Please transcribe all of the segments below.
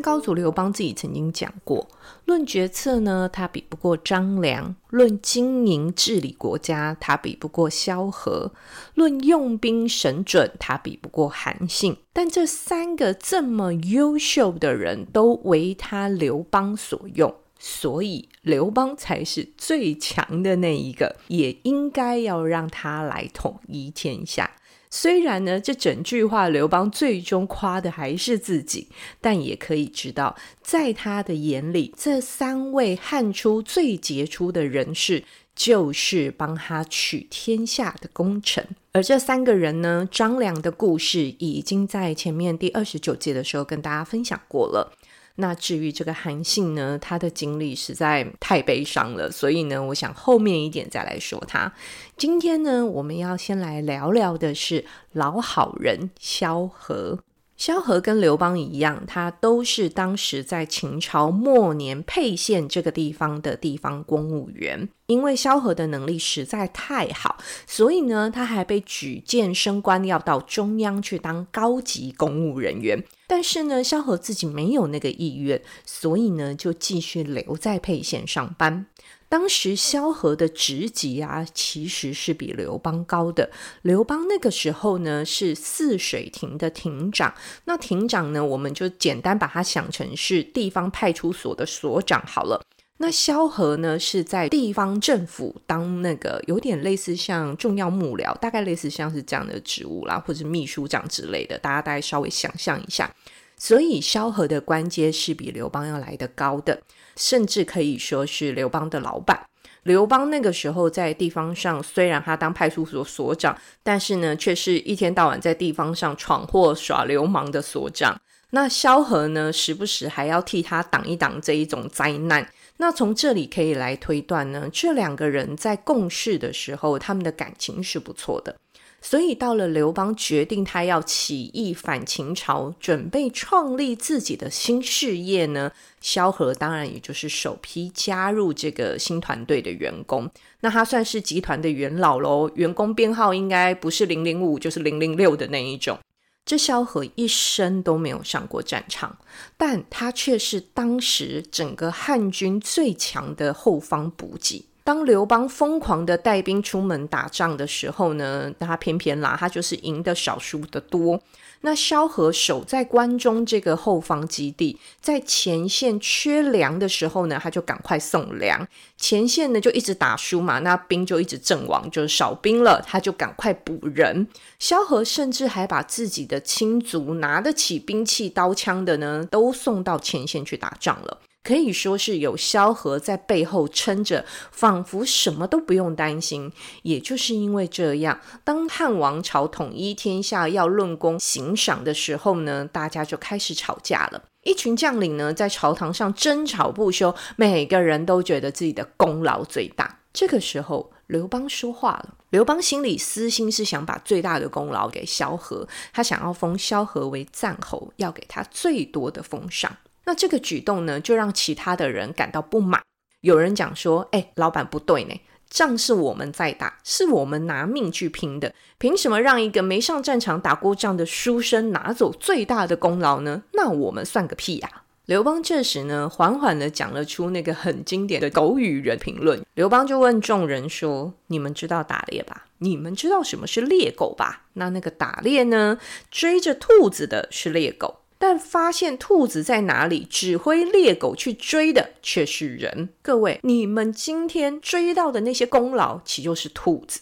高祖刘邦自己曾经讲过：“论决策呢，他比不过张良；论经营治理国家，他比不过萧何；论用兵神准，他比不过韩信。但这三个这么优秀的人都为他刘邦所用，所以刘邦才是最强的那一个，也应该要让他来统一天下。”虽然呢，这整句话刘邦最终夸的还是自己，但也可以知道，在他的眼里，这三位汉初最杰出的人士，就是帮他取天下的功臣。而这三个人呢，张良的故事已经在前面第二十九集的时候跟大家分享过了。那至于这个韩信呢，他的经历实在太悲伤了，所以呢，我想后面一点再来说他。今天呢，我们要先来聊聊的是老好人萧何。萧何跟刘邦一样，他都是当时在秦朝末年沛县这个地方的地方公务员。因为萧何的能力实在太好，所以呢，他还被举荐升官，要到中央去当高级公务人员。但是呢，萧何自己没有那个意愿，所以呢，就继续留在沛县上班。当时萧何的职级啊，其实是比刘邦高的。刘邦那个时候呢，是泗水亭的亭长。那亭长呢，我们就简单把它想成是地方派出所的所长好了。那萧何呢，是在地方政府当那个有点类似像重要幕僚，大概类似像是这样的职务啦，或者秘书长之类的。大家大概稍微想象一下。所以萧何的官阶是比刘邦要来得高的，甚至可以说是刘邦的老板。刘邦那个时候在地方上，虽然他当派出所所长，但是呢，却是一天到晚在地方上闯祸耍流氓的所长。那萧何呢，时不时还要替他挡一挡这一种灾难。那从这里可以来推断呢，这两个人在共事的时候，他们的感情是不错的。所以到了刘邦决定他要起义反秦朝，准备创立自己的新事业呢，萧何当然也就是首批加入这个新团队的员工。那他算是集团的元老喽，员工编号应该不是零零五就是零零六的那一种。这萧何一生都没有上过战场，但他却是当时整个汉军最强的后方补给。当刘邦疯狂的带兵出门打仗的时候呢，他偏偏啦，他就是赢得少输的多。那萧何守在关中这个后方基地，在前线缺粮的时候呢，他就赶快送粮。前线呢就一直打输嘛，那兵就一直阵亡，就是少兵了，他就赶快补人。萧何甚至还把自己的亲族拿得起兵器刀枪的呢，都送到前线去打仗了。可以说是有萧何在背后撑着，仿佛什么都不用担心。也就是因为这样，当汉王朝统一天下要论功行赏的时候呢，大家就开始吵架了。一群将领呢，在朝堂上争吵不休，每个人都觉得自己的功劳最大。这个时候，刘邦说话了。刘邦心里私心是想把最大的功劳给萧何，他想要封萧何为赞侯，要给他最多的封赏。那这个举动呢，就让其他的人感到不满。有人讲说：“哎，老板不对呢，仗是我们在打，是我们拿命去拼的，凭什么让一个没上战场打过仗的书生拿走最大的功劳呢？那我们算个屁呀！”刘邦这时呢，缓缓地讲了出那个很经典的狗语人评论。刘邦就问众人说：“你们知道打猎吧？你们知道什么是猎狗吧？那那个打猎呢，追着兔子的是猎狗。”但发现兔子在哪里，指挥猎狗去追的却是人。各位，你们今天追到的那些功劳，其实就是兔子？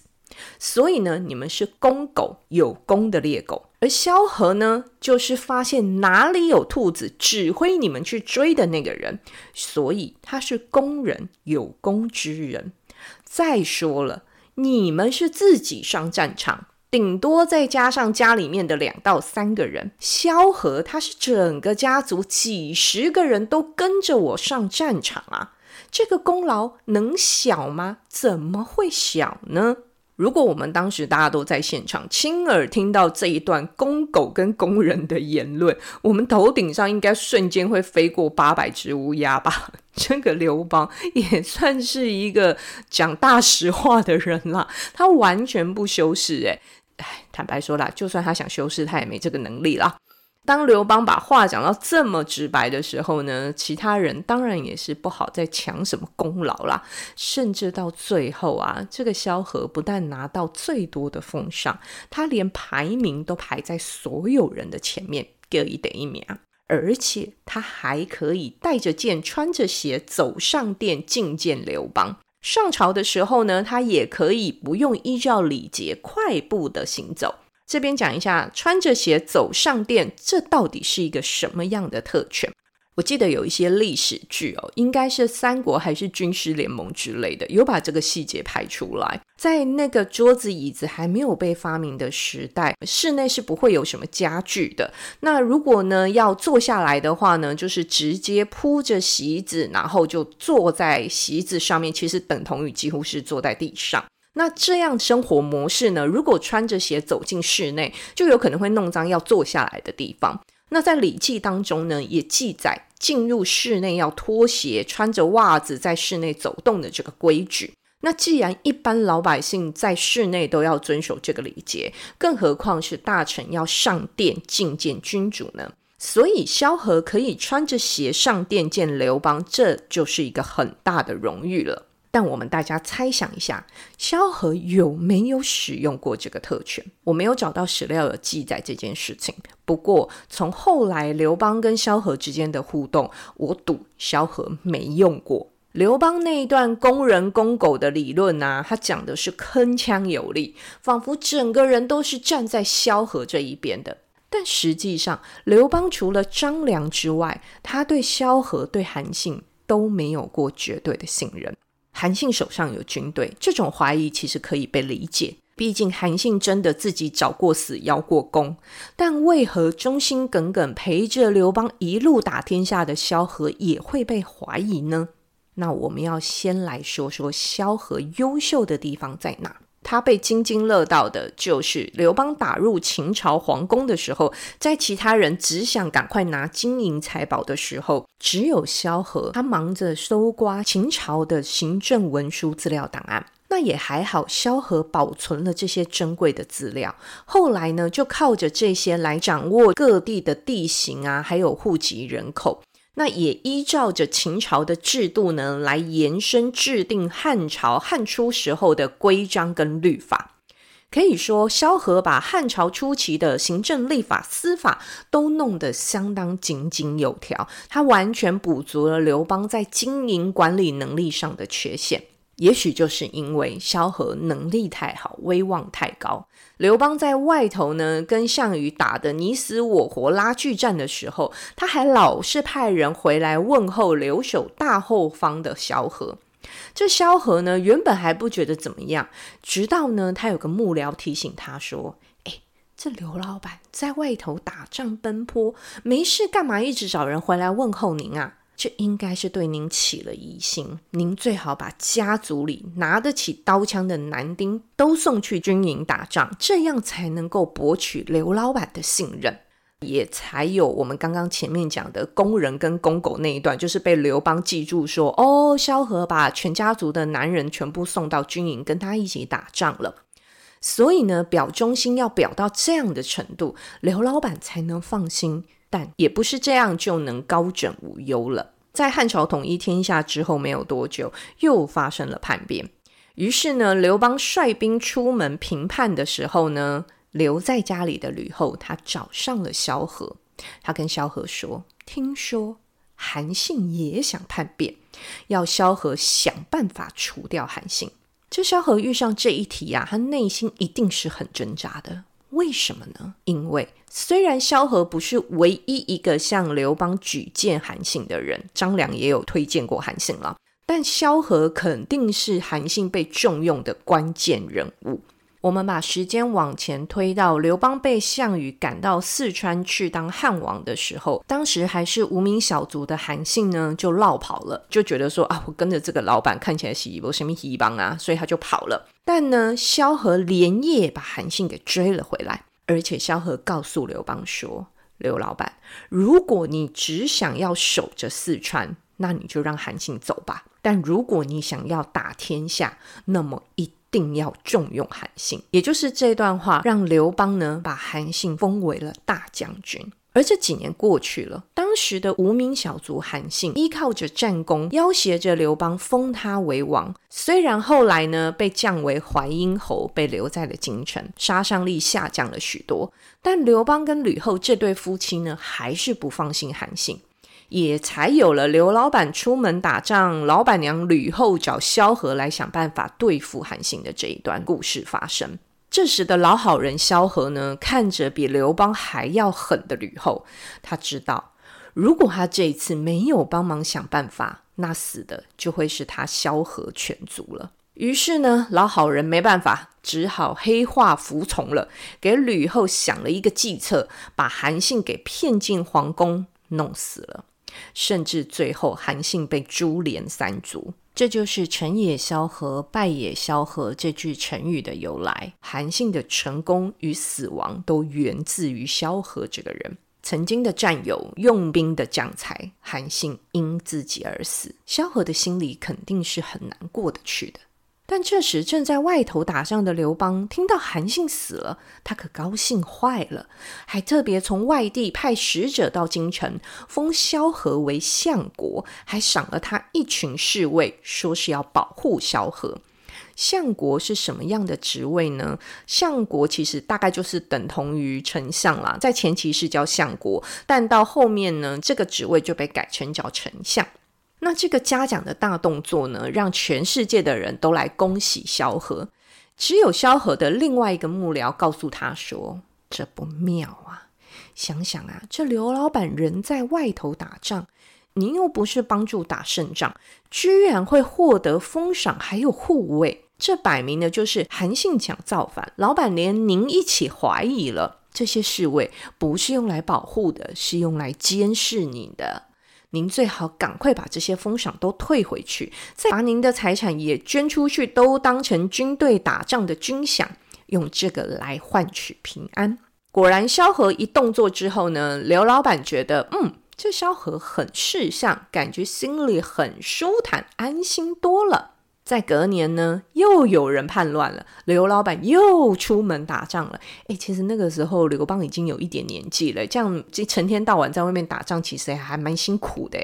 所以呢，你们是公狗，有功的猎狗。而萧何呢，就是发现哪里有兔子，指挥你们去追的那个人。所以他是公人，有功之人。再说了，你们是自己上战场。顶多再加上家里面的两到三个人，萧何他是整个家族几十个人都跟着我上战场啊，这个功劳能小吗？怎么会小呢？如果我们当时大家都在现场，亲耳听到这一段公狗跟工人的言论，我们头顶上应该瞬间会飞过八百只乌鸦吧？这个刘邦也算是一个讲大实话的人啦，他完全不修饰，诶，哎，坦白说啦，就算他想修饰，他也没这个能力啦。当刘邦把话讲到这么直白的时候呢，其他人当然也是不好再抢什么功劳啦。甚至到最后啊，这个萧何不但拿到最多的封赏，他连排名都排在所有人的前面，各一等一名，而且他还可以带着剑，穿着鞋走上殿觐见刘邦。上朝的时候呢，他也可以不用依照礼节快步的行走。这边讲一下，穿着鞋走上殿，这到底是一个什么样的特权？我记得有一些历史剧哦，应该是三国还是军师联盟之类的，有把这个细节拍出来。在那个桌子椅子还没有被发明的时代，室内是不会有什么家具的。那如果呢要坐下来的话呢，就是直接铺着席子，然后就坐在席子上面，其实等同于几乎是坐在地上。那这样生活模式呢，如果穿着鞋走进室内，就有可能会弄脏要坐下来的地方。那在《礼记》当中呢，也记载进入室内要脱鞋，穿着袜子在室内走动的这个规矩。那既然一般老百姓在室内都要遵守这个礼节，更何况是大臣要上殿觐见君主呢？所以萧何可以穿着鞋上殿见刘邦，这就是一个很大的荣誉了。但我们大家猜想一下，萧何有没有使用过这个特权？我没有找到史料有记载这件事情。不过从后来刘邦跟萧何之间的互动，我赌萧何没用过。刘邦那一段公人公狗的理论啊，他讲的是铿锵有力，仿佛整个人都是站在萧何这一边的。但实际上，刘邦除了张良之外，他对萧何、对韩信都没有过绝对的信任。韩信手上有军队，这种怀疑其实可以被理解。毕竟韩信真的自己找过死、邀过功，但为何忠心耿耿陪着刘邦一路打天下的萧何也会被怀疑呢？那我们要先来说说萧何优秀的地方在哪。他被津津乐道的就是刘邦打入秦朝皇宫的时候，在其他人只想赶快拿金银财宝的时候，只有萧何他忙着搜刮秦朝的行政文书资料档案。那也还好，萧何保存了这些珍贵的资料。后来呢，就靠着这些来掌握各地的地形啊，还有户籍人口。那也依照着秦朝的制度呢，来延伸制定汉朝汉初时候的规章跟律法。可以说，萧何把汉朝初期的行政、立法、司法都弄得相当井井有条，他完全补足了刘邦在经营管理能力上的缺陷。也许就是因为萧何能力太好，威望太高，刘邦在外头呢跟项羽打得你死我活拉锯战的时候，他还老是派人回来问候留守大后方的萧何。这萧何呢原本还不觉得怎么样，直到呢他有个幕僚提醒他说：“哎，这刘老板在外头打仗奔波，没事干嘛一直找人回来问候您啊？”这应该是对您起了疑心，您最好把家族里拿得起刀枪的男丁都送去军营打仗，这样才能够博取刘老板的信任，也才有我们刚刚前面讲的工人跟公狗那一段，就是被刘邦记住说，哦，萧何把全家族的男人全部送到军营跟他一起打仗了，所以呢，表忠心要表到这样的程度，刘老板才能放心。但也不是这样就能高枕无忧了。在汉朝统一天下之后没有多久，又发生了叛变。于是呢，刘邦率兵出门平叛的时候呢，留在家里的吕后他找上了萧何。他跟萧何说：“听说韩信也想叛变，要萧何想办法除掉韩信。”这萧何遇上这一题啊，他内心一定是很挣扎的。为什么呢？因为虽然萧何不是唯一一个向刘邦举荐韩信的人，张良也有推荐过韩信了，但萧何肯定是韩信被重用的关键人物。我们把时间往前推到刘邦被项羽赶到四川去当汉王的时候，当时还是无名小卒的韩信呢，就落跑了，就觉得说啊，我跟着这个老板看起来是有什么希望啊，所以他就跑了。但呢，萧何连夜把韩信给追了回来，而且萧何告诉刘邦说：“刘老板，如果你只想要守着四川，那你就让韩信走吧；但如果你想要打天下，那么一。”定要重用韩信，也就是这段话，让刘邦呢把韩信封为了大将军。而这几年过去了，当时的无名小卒韩信依靠着战功，要挟着刘邦封他为王。虽然后来呢被降为淮阴侯，被留在了京城，杀伤力下降了许多，但刘邦跟吕后这对夫妻呢，还是不放心韩信。也才有了刘老板出门打仗，老板娘吕后找萧何来想办法对付韩信的这一段故事发生。这时的老好人萧何呢，看着比刘邦还要狠的吕后，他知道，如果他这一次没有帮忙想办法，那死的就会是他萧何全族了。于是呢，老好人没办法，只好黑化服从了，给吕后想了一个计策，把韩信给骗进皇宫，弄死了。甚至最后，韩信被株连三族，这就是“成也萧何，败也萧何”这句成语的由来。韩信的成功与死亡都源自于萧何这个人。曾经的战友，用兵的将才，韩信因自己而死，萧何的心里肯定是很难过得去的。但这时正在外头打仗的刘邦听到韩信死了，他可高兴坏了，还特别从外地派使者到京城，封萧何为相国，还赏了他一群侍卫，说是要保护萧何。相国是什么样的职位呢？相国其实大概就是等同于丞相啦，在前期是叫相国，但到后面呢，这个职位就被改成叫丞相。那这个嘉奖的大动作呢，让全世界的人都来恭喜萧何。只有萧何的另外一个幕僚告诉他说：“这不妙啊！想想啊，这刘老板人在外头打仗，您又不是帮助打胜仗，居然会获得封赏还有护卫，这摆明的就是韩信想造反，老板连您一起怀疑了。这些侍卫不是用来保护的，是用来监视你的。”您最好赶快把这些封赏都退回去，再把您的财产也捐出去，都当成军队打仗的军饷，用这个来换取平安。果然，萧何一动作之后呢，刘老板觉得，嗯，这萧何很识相，感觉心里很舒坦，安心多了。在隔年呢，又有人叛乱了，刘老板又出门打仗了。诶，其实那个时候刘邦已经有一点年纪了，这样这成天到晚在外面打仗，其实还蛮辛苦的。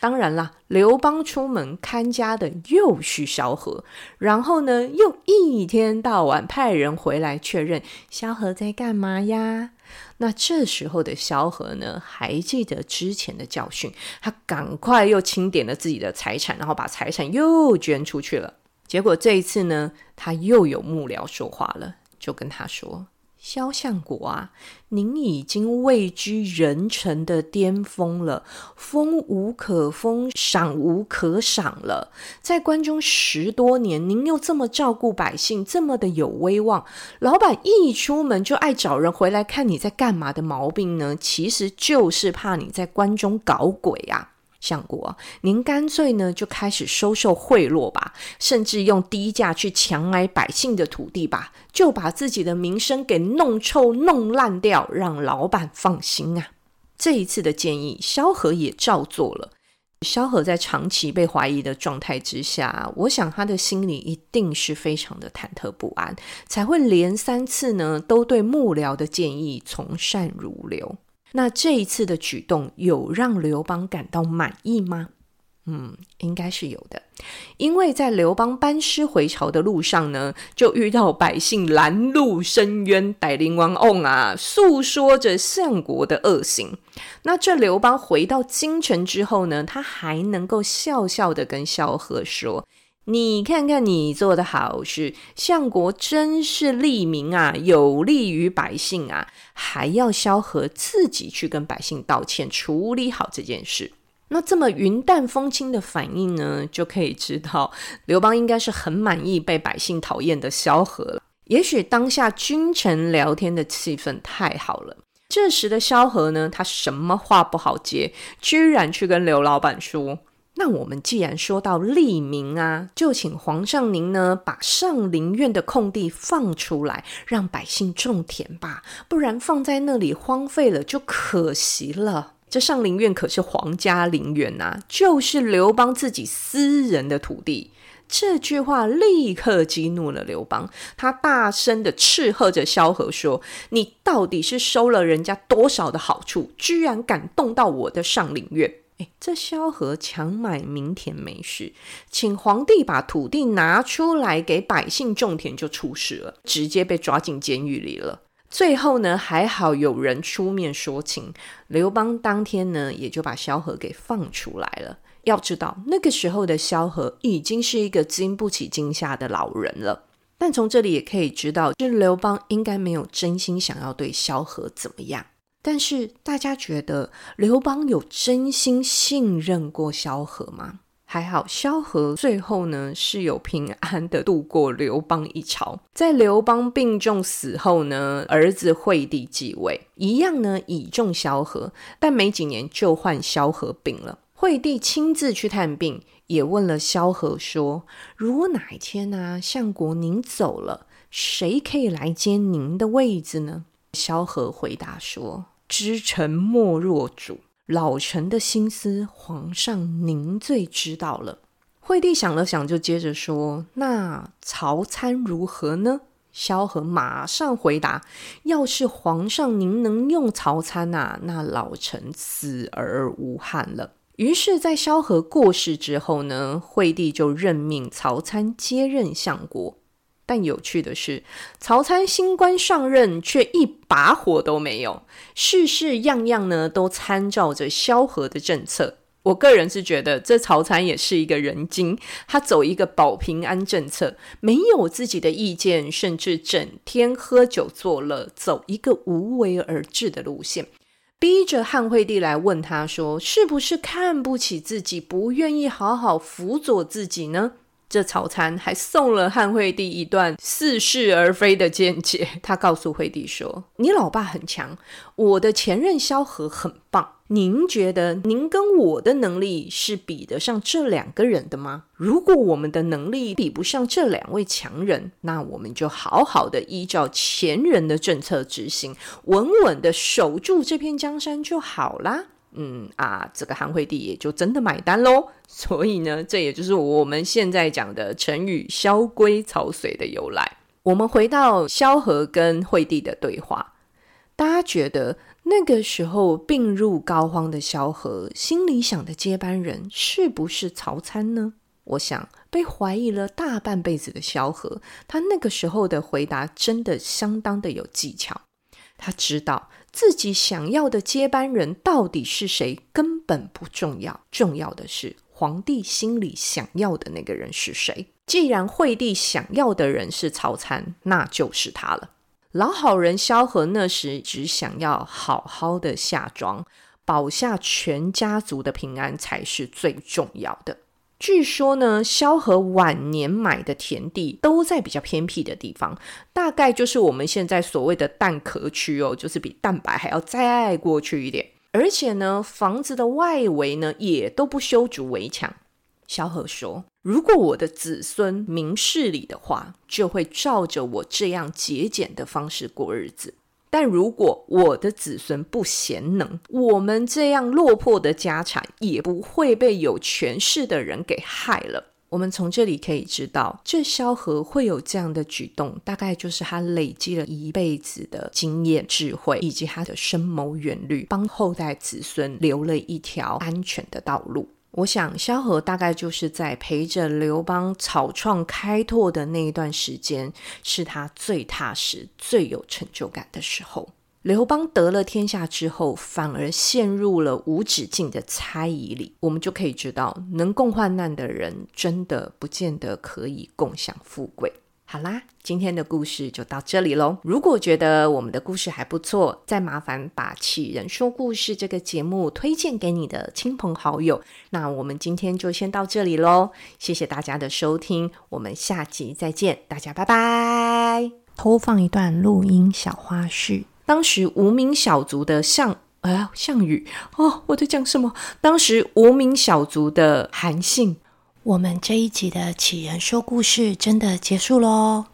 当然啦，刘邦出门看家的又是萧何，然后呢，又一天到晚派人回来确认萧何在干嘛呀？那这时候的萧何呢，还记得之前的教训，他赶快又清点了自己的财产，然后把财产又捐出去了。结果这一次呢，他又有幕僚说话了，就跟他说。萧相国啊，您已经位居人臣的巅峰了，封无可封，赏无可赏了。在关中十多年，您又这么照顾百姓，这么的有威望，老板一出门就爱找人回来看你在干嘛的毛病呢？其实就是怕你在关中搞鬼啊。相国，您干脆呢就开始收受贿赂吧，甚至用低价去强买百姓的土地吧，就把自己的名声给弄臭、弄烂掉，让老板放心啊。这一次的建议，萧何也照做了。萧何在长期被怀疑的状态之下，我想他的心里一定是非常的忐忑不安，才会连三次呢都对幕僚的建议从善如流。那这一次的举动有让刘邦感到满意吗？嗯，应该是有的，因为在刘邦班师回朝的路上呢，就遇到百姓拦路申冤，带领王翁啊，诉说着相国的恶行。那这刘邦回到京城之后呢，他还能够笑笑的跟萧何说。你看看你做的好事，相国真是利民啊，有利于百姓啊，还要萧何自己去跟百姓道歉，处理好这件事。那这么云淡风轻的反应呢，就可以知道刘邦应该是很满意被百姓讨厌的萧何了。也许当下君臣聊天的气氛太好了，这时的萧何呢，他什么话不好接，居然去跟刘老板说：“那我们既然说到利民啊，就请皇上您呢，把上林苑的空地放出来，让百姓种田吧，不然放在那里荒废了就可惜了。这上林苑可是皇家陵园呐，就是刘邦自己私人的土地。”这句话立刻激怒了刘邦，他大声地斥喝着萧何说：“你到底是收了人家多少的好处，居然敢动到我的上林苑？”哎，这萧何强买民田没事，请皇帝把土地拿出来给百姓种田就出事了，直接被抓进监狱里了。最后呢，还好有人出面说情，刘邦当天呢也就把萧何给放出来了。要知道，那个时候的萧何已经是一个经不起惊吓的老人了。但从这里也可以知道，这刘邦应该没有真心想要对萧何怎么样。但是大家觉得刘邦有真心信任过萧何吗？还好，萧何最后呢是有平安的度过刘邦一朝。在刘邦病重死后呢，儿子惠帝继位，一样呢倚重萧何，但没几年就患萧何病了。惠帝亲自去探病，也问了萧何说：“如果哪一天呢、相国您走了，谁可以来接您的位子呢？”萧何回答说：“知臣莫若主，老臣的心思，皇上您最知道了。”惠帝想了想，就接着说：“那曹参如何呢？”萧何马上回答：“要是皇上您能用曹参啊，那老臣死而无憾了。”于是，在萧何过世之后呢，惠帝就任命曹参接任相国。但有趣的是，曹参新官上任，却一把火都没有，事事样样呢都参照着萧何的政策。我个人是觉得，这曹参也是一个人精，他走一个保平安政策，没有自己的意见，甚至整天喝酒作乐，走一个无为而治的路线。逼着汉惠帝来问他说：“是不是看不起自己，不愿意好好辅佐自己呢？”这曹参还送了汉惠帝一段似是而非的见解。他告诉惠帝说：“你老爸很强，我的前任萧何很棒。”您觉得您跟我的能力是比得上这两个人的吗？如果我们的能力比不上这两位强人，那我们就好好的依照前人的政策执行，稳稳的守住这片江山就好啦。嗯啊，这个汉惠帝也就真的买单喽。所以呢，这也就是我们现在讲的成语“萧规曹随”的由来。我们回到萧何跟惠帝的对话，大家觉得？那个时候病入膏肓的萧何，心里想的接班人是不是曹参呢？我想被怀疑了大半辈子的萧何，他那个时候的回答真的相当的有技巧。他知道自己想要的接班人到底是谁，根本不重要，重要的是皇帝心里想要的那个人是谁。既然惠帝想要的人是曹参，那就是他了。老好人萧何那时只想要好好的下庄，保下全家族的平安才是最重要的。据说呢，萧何晚年买的田地都在比较偏僻的地方，大概就是我们现在所谓的蛋壳区哦，就是比蛋白还要再过去一点。而且呢，房子的外围呢也都不修筑围墙。萧何说：“如果我的子孙明事理的话，就会照着我这样节俭的方式过日子；但如果我的子孙不贤能，我们这样落魄的家产也不会被有权势的人给害了。”我们从这里可以知道，这萧何会有这样的举动，大概就是他累积了一辈子的经验、智慧，以及他的深谋远虑，帮后代子孙留了一条安全的道路。我想，萧何大概就是在陪着刘邦草创开拓的那一段时间，是他最踏实、最有成就感的时候。刘邦得了天下之后，反而陷入了无止境的猜疑里。我们就可以知道，能共患难的人，真的不见得可以共享富贵。好啦今天的故事就到这里喽如果觉得我们的故事还不错再麻烦把启人说故事这个节目推荐给你的亲朋好友那我们今天就先到这里喽谢谢大家的收听我们下集再见大家拜拜。偷放一段录音小花絮。当时无名小卒的项呃项羽哦我在讲什么？当时无名小卒的韩信我们这一集的启人说故事真的结束喽